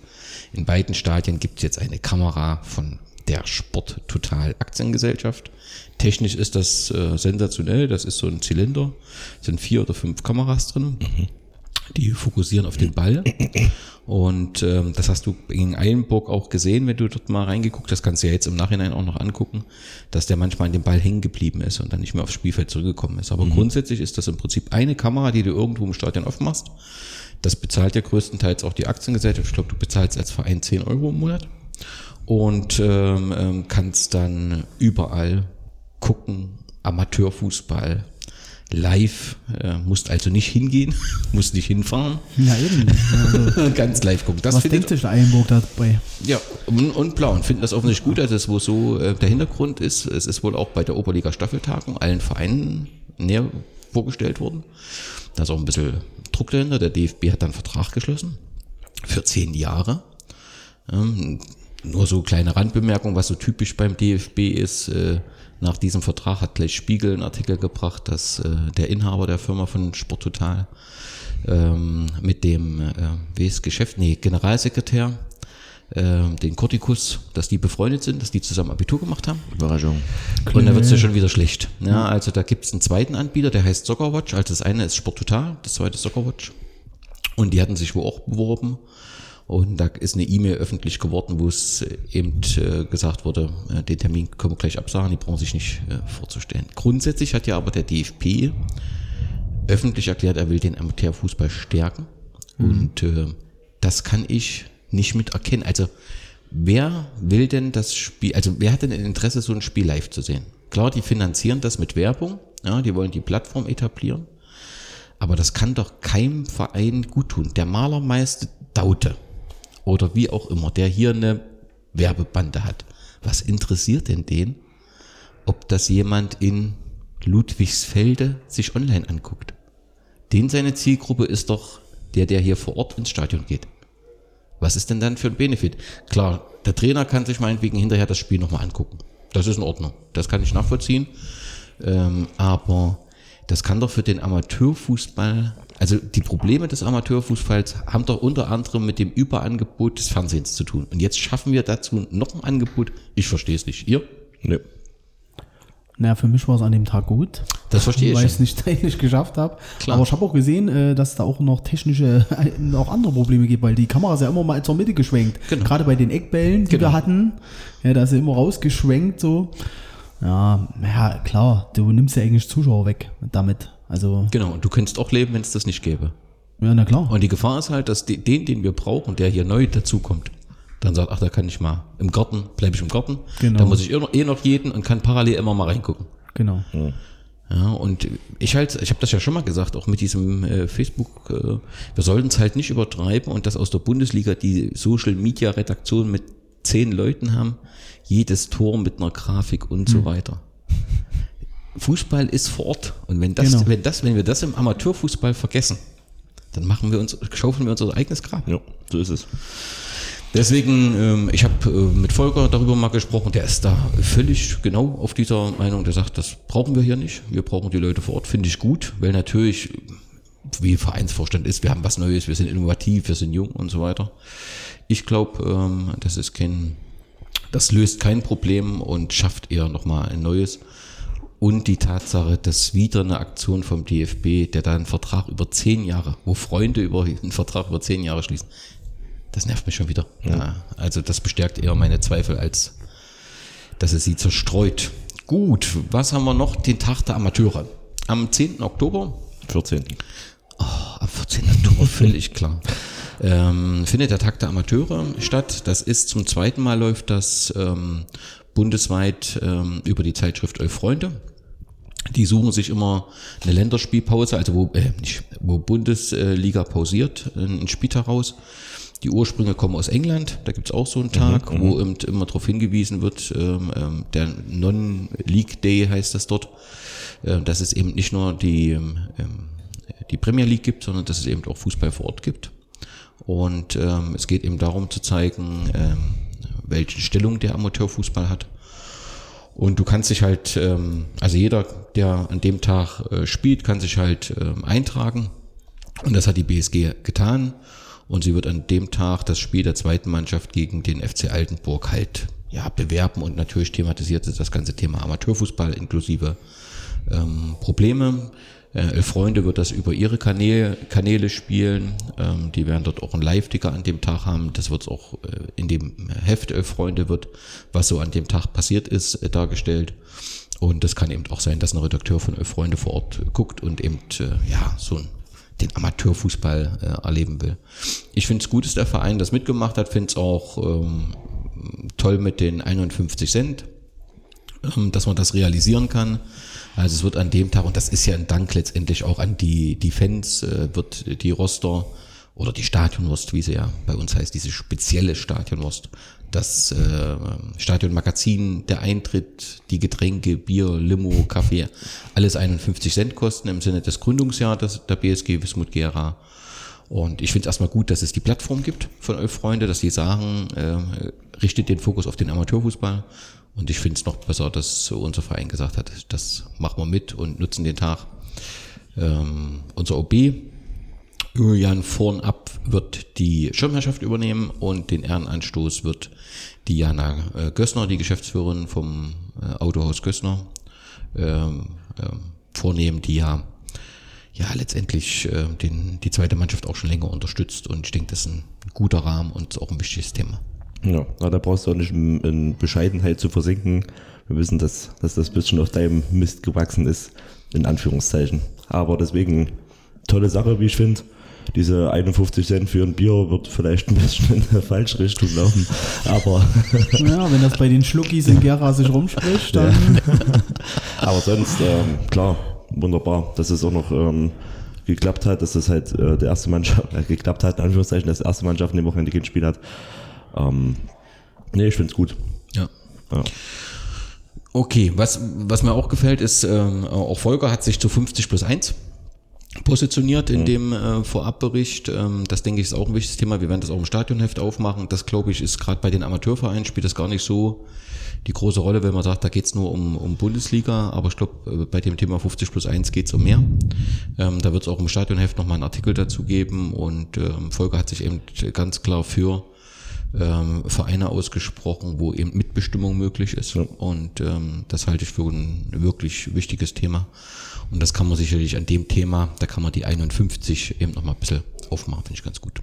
In beiden Stadien gibt's jetzt eine Kamera von der Sport Total Aktiengesellschaft. Technisch ist das äh, sensationell. Das ist so ein Zylinder. Sind vier oder fünf Kameras drin. Die fokussieren auf den Ball. Und ähm, das hast du in Eilenburg auch gesehen, wenn du dort mal reingeguckt hast, kannst du ja jetzt im Nachhinein auch noch angucken, dass der manchmal an dem Ball hängen geblieben ist und dann nicht mehr aufs Spielfeld zurückgekommen ist. Aber grundsätzlich ist das im Prinzip eine Kamera, die du irgendwo im Stadion aufmachst. Das bezahlt ja größtenteils auch die Aktiengesellschaft. Ich glaube, du bezahlst als Verein 10 Euro im Monat und ähm, ähm, kannst dann überall gucken, Amateurfußball, live, äh, musst also nicht hingehen, musst nicht hinfahren, Ja, eben. Also, ganz live gucken. Das was findet denkt sich der Eilenburg dabei? ja, und, und Blauen finden das offensichtlich gut, also es wo so äh, der Hintergrund ist, es ist wohl auch bei der Oberliga Staffeltagung allen Vereinen näher vorgestellt worden. Da ist auch ein bisschen Druck dahinter. Der DFB hat dann einen Vertrag geschlossen für zehn Jahre. Ähm, nur so kleine Randbemerkung, was so typisch beim DFB ist. Äh, nach diesem Vertrag hat gleich Spiegel einen Artikel gebracht, dass äh, der Inhaber der Firma von Sport Total ähm, mit dem, äh, wie ist Geschäft, nee, Generalsekretär, äh, den Corticus, dass die befreundet sind, dass die zusammen Abitur gemacht haben. Überraschung. Und da wird es ja schon wieder schlecht. Ja, also da gibt es einen zweiten Anbieter, der heißt Soccerwatch. Also das eine ist Sport Total, das zweite ist Soccerwatch. Und die hatten sich wohl auch beworben. Und da ist eine E-Mail öffentlich geworden, wo es eben äh, gesagt wurde, äh, den Termin können wir gleich absagen, die brauchen sich nicht äh, vorzustellen. Grundsätzlich hat ja aber der DFB öffentlich erklärt, er will den Amateurfußball stärken. Und äh, das kann ich nicht mit erkennen. Also wer will denn das Spiel, also wer hat denn ein Interesse, so ein Spiel live zu sehen? Klar, die finanzieren das mit Werbung, ja, die wollen die Plattform etablieren. Aber das kann doch keinem Verein gut tun. Der Malermeister Daute oder wie auch immer, der hier eine Werbebande hat. Was interessiert denn den, ob das jemand in Ludwigsfelde sich online anguckt? Den seine Zielgruppe ist doch der, der hier vor Ort ins Stadion geht. Was ist denn dann für ein Benefit? Klar, der Trainer kann sich meinetwegen hinterher das Spiel nochmal angucken. Das ist in Ordnung. Das kann ich nachvollziehen. Ähm, aber das kann doch für den Amateurfußball, also die Probleme des Amateurfußballs haben doch unter anderem mit dem Überangebot des Fernsehens zu tun. Und jetzt schaffen wir dazu noch ein Angebot. Ich verstehe es nicht. Ihr? Nö. Naja, für mich war es an dem Tag gut. Das verstehe ich Weil ich es nicht technisch geschafft habe. Klar. Aber ich habe auch gesehen, äh, dass da auch noch technische, noch andere Probleme gibt, weil die Kamera ist ja immer mal zur Mitte geschwenkt. Genau. Gerade bei den Eckbällen, die Genau. wir hatten, ja, da ist sie immer rausgeschwenkt so. Ja, ja, klar, du nimmst ja eigentlich Zuschauer weg damit. Also, Genau, und du könntest auch leben, wenn es das nicht gäbe. ja, na klar. Und die Gefahr ist halt, dass die, den, den wir brauchen, der hier neu dazukommt, dann sagt, ach, da kann ich mal im Garten, bleibe ich im Garten. Genau. Da muss ich eh noch, eh noch jeden und kann parallel immer mal reingucken. Genau. Ja, und ich halt, ich habe das ja schon mal gesagt, auch mit diesem äh, Facebook, äh, wir sollten es halt nicht übertreiben und dass aus der Bundesliga die Social Media Redaktion mit zehn Leuten haben, jedes Tor mit einer Grafik und so weiter. Fußball ist vor Ort und wenn das, Genau. wenn das, wenn wir das im Amateurfußball vergessen, dann machen wir uns, schaufeln wir unser eigenes Grab. Ja, so ist es. Deswegen, ähm, ich habe äh, mit Volker darüber mal gesprochen, der ist da völlig genau auf dieser Meinung, der sagt, das brauchen wir hier nicht, wir brauchen die Leute vor Ort, finde ich gut, weil natürlich, wie Vereinsvorstand ist, wir haben was Neues, wir sind innovativ, wir sind jung und so weiter. Ich glaube, ähm, das ist kein, das löst kein Problem und schafft eher nochmal ein neues. Und die Tatsache, dass wieder eine Aktion vom DFB, der da einen Vertrag über zehn Jahre, wo Freunde über einen Vertrag über zehn Jahre schließen, das nervt mich schon wieder. Ja, also das bestärkt eher meine Zweifel, als dass es sie zerstreut. Gut, was haben wir noch? Den Tag der Amateure. Am 10. Oktober 14. Ab 14. Oktober, völlig klar. Ähm, findet der Tag der Amateure statt. Das ist zum zweiten Mal läuft das ähm, bundesweit ähm, über die Zeitschrift Elf Freunde. Die suchen sich immer eine Länderspielpause, also wo, äh, nicht, wo Bundesliga pausiert, einen Spieltag raus. Die Ursprünge kommen aus England, da gibt's auch so einen Tag, wo eben immer darauf hingewiesen wird, ähm, ähm, der Non-League Day heißt das dort, äh, dass es eben nicht nur die, ähm, ähm, die Premier League gibt, sondern dass es eben auch Fußball vor Ort gibt. Und ähm, es geht eben darum zu zeigen, ähm, welche Stellung der Amateurfußball hat. Und du kannst dich halt, ähm, also jeder, der an dem Tag äh, spielt, kann sich halt ähm, eintragen. Und das hat die BSG getan. Und sie wird an dem Tag das Spiel der zweiten Mannschaft gegen den FC Altenburg halt ja, bewerben. Und natürlich thematisiert sie das ganze Thema Amateurfußball inklusive ähm, Probleme. Äh, Elf Freunde wird das über ihre Kanäle, Kanäle spielen. Ähm, die werden dort auch einen Live-Ticker an dem Tag haben. Das wird auch äh, in dem Heft Elf Freunde wird, was so an dem Tag passiert ist, äh, dargestellt. Und das kann eben auch sein, dass ein Redakteur von Elf Freunde vor Ort guckt und eben äh, ja so ein, den Amateurfußball äh, erleben will. Ich finde es gut, dass der Verein das mitgemacht hat. Finde es auch ähm, toll mit den 51 Cent dass man das realisieren kann. Also es wird an dem Tag, und das ist ja ein Dank letztendlich auch an die, die Fans, äh, wird die Roster oder die Stadionwurst, wie sie ja bei uns heißt, diese spezielle Stadionwurst. Das äh, Stadionmagazin, der Eintritt, die Getränke, Bier, Limo, Kaffee, alles 51 Cent kosten im Sinne des Gründungsjahres der BSG Wismut Gera. Und ich finde es erstmal gut, dass es die Plattform gibt von Elf Freunde, dass die sagen, äh, richtet den Fokus auf den Amateurfußball. Und ich finde es noch besser, dass unser Verein gesagt hat, das machen wir mit und nutzen den Tag. Ähm, unser OB, Julian Vornab, wird die Schirmherrschaft übernehmen und den Ehrenanstoß wird die Jana äh, Gössner, die Geschäftsführerin vom äh, Autohaus Gössner, ähm, ähm, vornehmen, die ja ja letztendlich äh, den, die zweite Mannschaft auch schon länger unterstützt und ich denke, das ist ein guter Rahmen und auch ein wichtiges Thema. Ja, na, da brauchst du auch nicht in, Bescheidenheit zu versinken. Wir wissen, dass, dass das bisschen auf deinem Mist gewachsen ist, in Anführungszeichen. Aber deswegen tolle Sache, wie ich finde. Diese 51 Cent für ein Bier wird vielleicht ein bisschen in der falsche Richtung laufen. Aber, Ja, wenn das bei den Schluckis in Gera sich rumspricht, dann aber sonst, ähm, klar, wunderbar, dass es auch noch ähm, geklappt hat, dass das halt äh, der erste Mannschaft, äh, geklappt hat, in Anführungszeichen, dass die erste Mannschaft in dem Wochenende kein Spiel hat. Ähm, nee, ich finde es gut. Ja. Ja. Okay, was, was mir auch gefällt, ist, ähm, auch Volker hat sich zu 50 plus 1 positioniert in dem äh, Vorabbericht. Ähm, das denke ich ist auch ein wichtiges Thema. Wir werden das auch im Stadionheft aufmachen. Das glaube ich ist gerade bei den Amateurvereinen spielt das gar nicht so die große Rolle, wenn man sagt, da geht's nur um, um Bundesliga. Aber ich glaube, bei dem Thema 50 plus 1 geht's um mehr. Ähm, da wird es auch im Stadionheft nochmal einen Artikel dazu geben. Und ähm, Volker hat sich eben ganz klar für ähm, Vereine ausgesprochen, wo eben Mitbestimmung möglich ist. Und ähm, das halte ich für ein wirklich wichtiges Thema. Und das kann man sicherlich an dem Thema, da kann man die 51 eben nochmal ein bisschen aufmachen, finde ich ganz gut.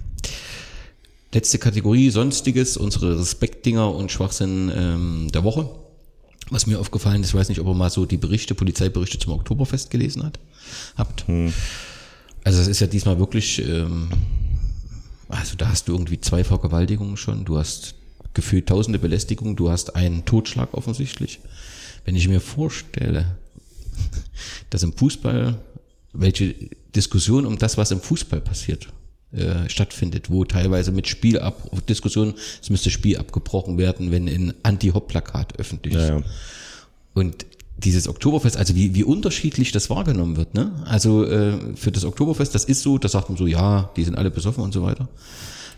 Letzte Kategorie, Sonstiges, unsere Respektdinger und Schwachsinn ähm, der Woche. Was mir aufgefallen ist, ich weiß nicht, ob ihr mal so die Berichte, Polizeiberichte zum Oktoberfest gelesen hat, habt. Also es ist ja diesmal wirklich, ähm, also da hast du irgendwie zwei Vergewaltigungen schon, du hast gefühlt tausende Belästigungen, du hast einen Totschlag offensichtlich. Wenn ich mir vorstelle, dass im Fußball welche Diskussion um das, was im Fußball passiert, äh, stattfindet, wo teilweise mit Spielab Diskussionen, es müsste Spiel abgebrochen werden, wenn ein Anti-Hop-Plakat öffentlich ist. Ja, ja. Und dieses Oktoberfest, also wie, wie unterschiedlich das wahrgenommen wird, ne? Also äh, für das Oktoberfest, das ist so, da sagt man so, ja, die sind alle besoffen und so weiter.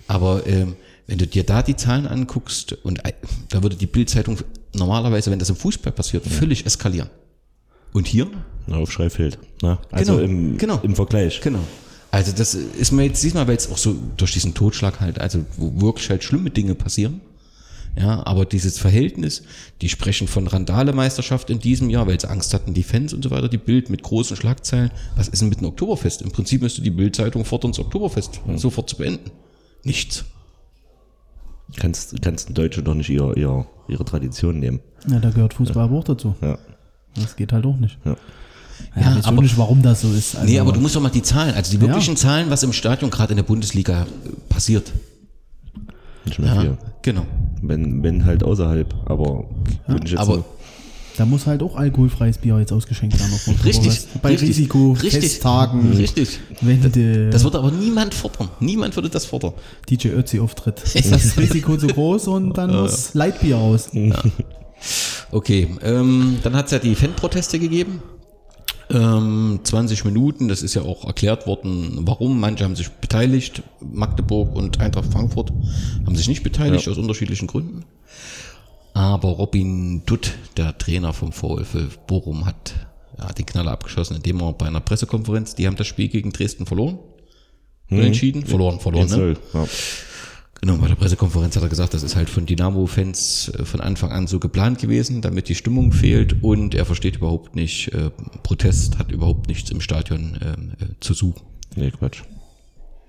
Aber ähm, wenn du dir da die Zahlen anguckst, und äh, da würde die Bildzeitung normalerweise, wenn das im Fußball passiert, völlig eskalieren. Und hier? Na, Aufschrei fehlt. Na, also Genau, im, genau. im Vergleich. Genau. Also das ist mir jetzt diesmal, weil es auch so durch diesen Totschlag halt, also wo wirklich halt schlimme Dinge passieren. Ja, aber dieses Verhältnis, die sprechen von Randale-Meisterschaft in diesem Jahr, weil sie Angst hatten, die Fans und so weiter, die Bild mit großen Schlagzeilen. Was ist denn mit dem Oktoberfest? Im Prinzip müsste die Bildzeitung fordern, das Oktoberfest sofort zu beenden. Nichts. Kannst, kannst ein Deutsche doch nicht ihr, ihr, ihre Tradition nehmen. ja, da gehört Fußball aber auch dazu. Ja. Das geht halt auch nicht. Ja. Ja, Ja, weiß auch aber- nicht, warum das so ist. Also, nee, aber du musst doch mal die Zahlen, also die Ja. wirklichen Zahlen, was im Stadion gerade in der Bundesliga passiert. Nicht mehr Ja, viel. genau. Wenn, wenn halt außerhalb, aber wenn ich jetzt Aber so, Da muss halt auch alkoholfreies Bier jetzt ausgeschenkt werden. auf dem Richtig. Bei richtig, Risiko, richtig, Festtagen, richtig. Wende, Das würde aber niemand fordern. Niemand würde das fordern. DJ Ötzi auftritt. Ist das Risiko zu groß und dann muss Leitbier raus. Okay, ähm, dann hat es ja die Fanproteste gegeben. Ähm, 20 Minuten, das ist ja auch erklärt worden, warum. Manche haben sich beteiligt, Magdeburg und Eintracht Frankfurt haben sich nicht beteiligt, aus unterschiedlichen Gründen. Aber Robin Dutt, der Trainer vom VfL Bochum, hat ja, den Knaller abgeschossen, indem er bei einer Pressekonferenz, die haben das Spiel gegen Dresden verloren. Unentschieden? Verloren, verloren, ne? ja. Genau, bei der Pressekonferenz hat er gesagt, das ist halt von Dynamo-Fans äh, von Anfang an so geplant gewesen, damit die Stimmung fehlt und er versteht überhaupt nicht, äh, Protest hat überhaupt nichts im Stadion ähm, äh, zu suchen. Nee, Quatsch.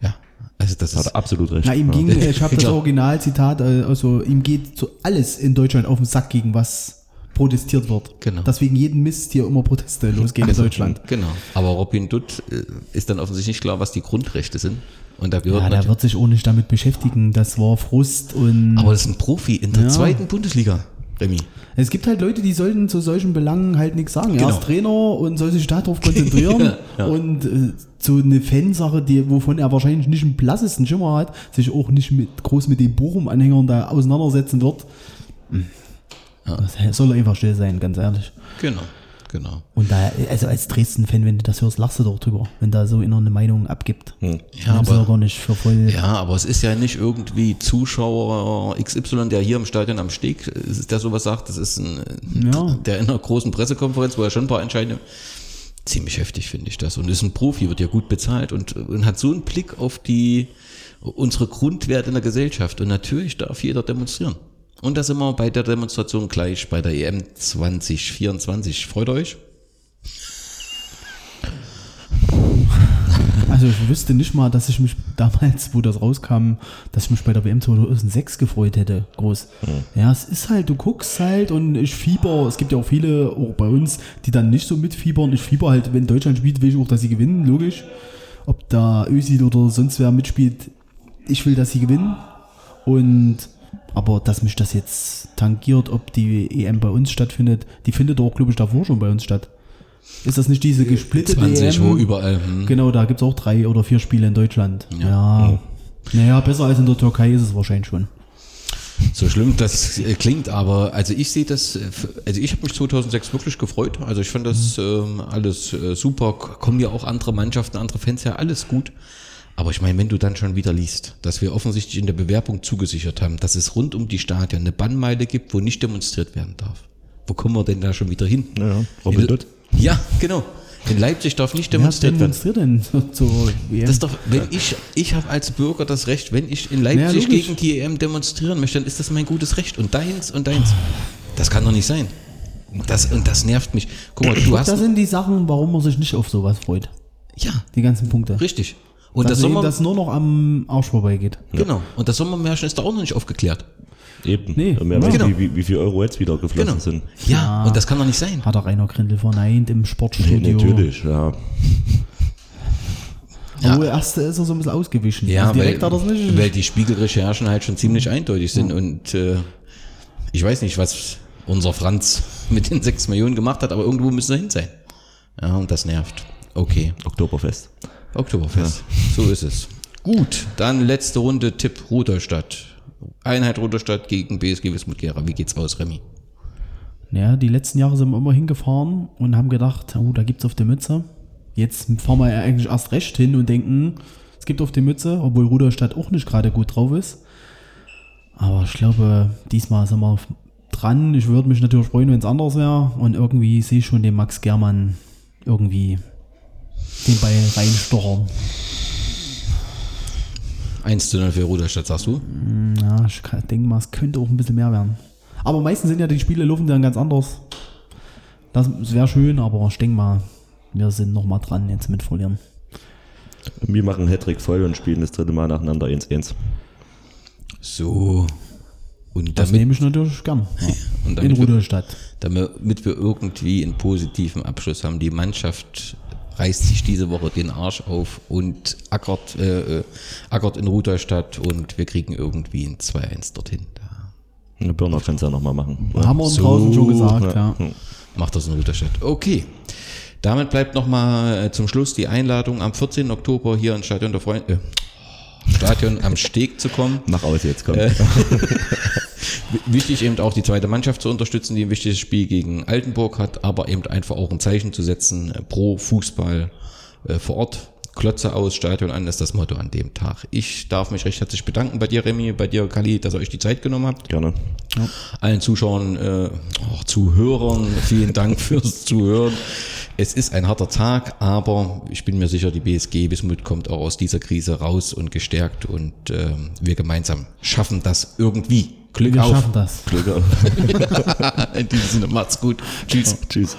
Ja, also das Hat ist, er absolut recht. Na, ihm ja. ging, ich habe das. Originalzitat, äh, also ihm geht so alles in Deutschland auf den Sack, gegen was protestiert wird. Genau. Deswegen jeden Mist hier immer Proteste losgehen in Deutschland. genau. Aber Robin Dutt äh, ist dann offensichtlich nicht klar, was die Grundrechte sind. Und da gehört Ja, der wird sich auch nicht damit beschäftigen. Das war Frust und aber das ist ein Profi in der Ja. zweiten Bundesliga. Remy. Es gibt halt Leute, die sollten zu solchen Belangen halt nichts sagen. Er Genau. ist Trainer und soll sich darauf konzentrieren. Ja, ja. Und äh, so eine Fansache, die, wovon er wahrscheinlich nicht einen blassesten Schimmer hat, sich auch nicht mit, groß mit den Bochum-Anhängern da auseinandersetzen wird. Das soll einfach still sein, ganz ehrlich. Genau, genau. Und da, also als Dresden-Fan, wenn du das hörst, lachst du doch drüber, wenn da so eine Meinung abgibt. Ja, Nimmst du aber- gar nicht für voll. Ja, aber es ist ja nicht irgendwie Zuschauer XY, der hier im Stadion am Steg ist, der sowas sagt. Das ist ein, Ja. der in einer großen Pressekonferenz, wo er schon ein paar Entscheidungen. Ziemlich heftig finde ich das. Und ist ein Profi, wird ja gut bezahlt und, und hat so einen Blick auf die unsere Grundwerte in der Gesellschaft. Und natürlich darf jeder demonstrieren. Und da sind wir bei der Demonstration gleich bei der EM 2024. Freut euch? Also ich wüsste nicht mal, dass ich mich damals, wo das rauskam, dass ich mich bei der WM 2006 gefreut hätte, groß. Ja, es ist halt, du guckst halt und ich fieber, es gibt ja auch viele, auch bei uns, die dann nicht so mitfiebern. Ich fieber halt, wenn Deutschland spielt, will ich auch, dass sie gewinnen, logisch. Ob da Özil oder sonst wer mitspielt, ich will, dass sie gewinnen. Und aber dass mich das jetzt tangiert, ob die EM bei uns stattfindet, die findet auch, glaube ich, davor schon bei uns statt. Ist das nicht diese gesplittete 20, EM? wo überall. Hm. Genau, da gibt es auch drei oder vier Spiele in Deutschland. Ja. Naja, besser als in der Türkei ist es wahrscheinlich schon. So schlimm das äh, klingt, aber also ich sehe das, äh, also ich habe mich 2006 wirklich gefreut. Also ich fand das ähm, alles äh, super. Kommen ja auch andere Mannschaften, andere Fans ja alles gut. Aber ich meine, wenn du dann schon wieder liest, dass wir offensichtlich in der Bewerbung zugesichert haben, dass es rund um die Stadien eine Bannmeile gibt, wo nicht demonstriert werden darf. Wo kommen wir denn da schon wieder hin? Ja, ja. Robin In- Hood. Ja, genau. In Leipzig darf nicht demonstriert werden. demonstriert denn zur- zur WM? Das ist doch, wenn ich, ich habe als Bürger das Recht, wenn ich in Leipzig Ja, gegen die EM demonstrieren möchte, dann ist das mein gutes Recht. Und deins und deins. Das kann doch nicht sein. Das, und das nervt mich. Guck mal, du das hast. sind die Sachen, warum man sich nicht auf sowas freut. Ja, Die ganzen Punkte. richtig. Und Dass das, Sommer, das nur noch am Arsch vorbeigeht. genau. Und das Sommermärchen ist da auch noch nicht aufgeklärt. Eben. Nee, Mehr ja. wie, Genau. wie, wie viel Euro jetzt wieder geflossen Genau. sind. Ja, und das kann doch nicht sein. Hat der Rainer Grindel verneint im Nee, Sportstudio. natürlich, ja. Ja. Aber erst ist er so ein bisschen ausgewichen. Ja, also direkt weil, hat er es nicht. weil die Spiegelrecherchen halt schon ziemlich eindeutig sind. Und äh, ich weiß nicht, was unser Franz mit den 6 Millionen gemacht hat, aber irgendwo müssen wir hin sein. Ja, und das nervt. Okay. Oktoberfest. Oktoberfest. So ist es. Gut, dann letzte Runde Tipp Rudolstadt. Einheit Rudolstadt gegen BSG Wismut Gera. Wie geht's aus, Remy? Ja, die letzten Jahre sind wir immer hingefahren und haben gedacht, oh, da gibt's auf der Mütze. Jetzt fahren wir ja eigentlich erst recht hin und denken, es gibt auf der Mütze, obwohl Rudolstadt auch nicht gerade gut drauf ist. Aber ich glaube, diesmal sind wir dran. Ich würde mich natürlich freuen, wenn es anders wäre. Und irgendwie sehe ich schon den Max Germann irgendwie den Ball reinstochern. 1 zu 0 für Rudolstadt, sagst du? Ja, ich denke mal, es könnte auch ein bisschen mehr werden. Aber meistens sind ja die Spiele laufen dann ganz anders. Das wäre schön, aber ich denke mal, wir sind noch mal dran jetzt mit verlieren. Wir machen Hattrick voll und spielen das dritte Mal nacheinander 1-1. So. Und Das damit, nehme ich natürlich gern. Ja. und In damit, wir, Rudolstadt. damit wir irgendwie einen positiven Abschluss haben. Die Mannschaft reißt sich diese Woche den Arsch auf und ackert, äh, äh, ackert in Rudolstadt und wir kriegen irgendwie ein 2-1 dorthin. Eine Burner kannst du ja nochmal machen. Haben wir uns So, draußen schon gesagt, ja. ja. macht das in Rudolstadt. Okay. Damit bleibt nochmal äh, zum Schluss die Einladung am 14. Oktober hier ins Stadion der Freunde, äh, Stadion am Steg zu kommen. Mach aus jetzt, komm. Wichtig eben auch die zweite Mannschaft zu unterstützen, die ein wichtiges Spiel gegen Altenburg hat, aber eben einfach auch ein Zeichen zu setzen äh, pro Fußball äh, vor Ort. Klötze aus, Stadion an, ist das Motto an dem Tag. Ich darf mich recht herzlich bedanken bei dir, Remy, bei dir, Kali, dass ihr euch die Zeit genommen habt. Gerne. Allen Zuschauern, äh, auch Zuhörern, vielen Dank fürs Zuhören. Es ist ein harter Tag, aber ich bin mir sicher, die BSG Wismut kommt auch aus dieser Krise raus und gestärkt und ähm, wir gemeinsam schaffen das irgendwie. Glück Wir auf. schaffen das. Glück auf. In diesem Sinne, macht's gut. Tschüss. Tschüss.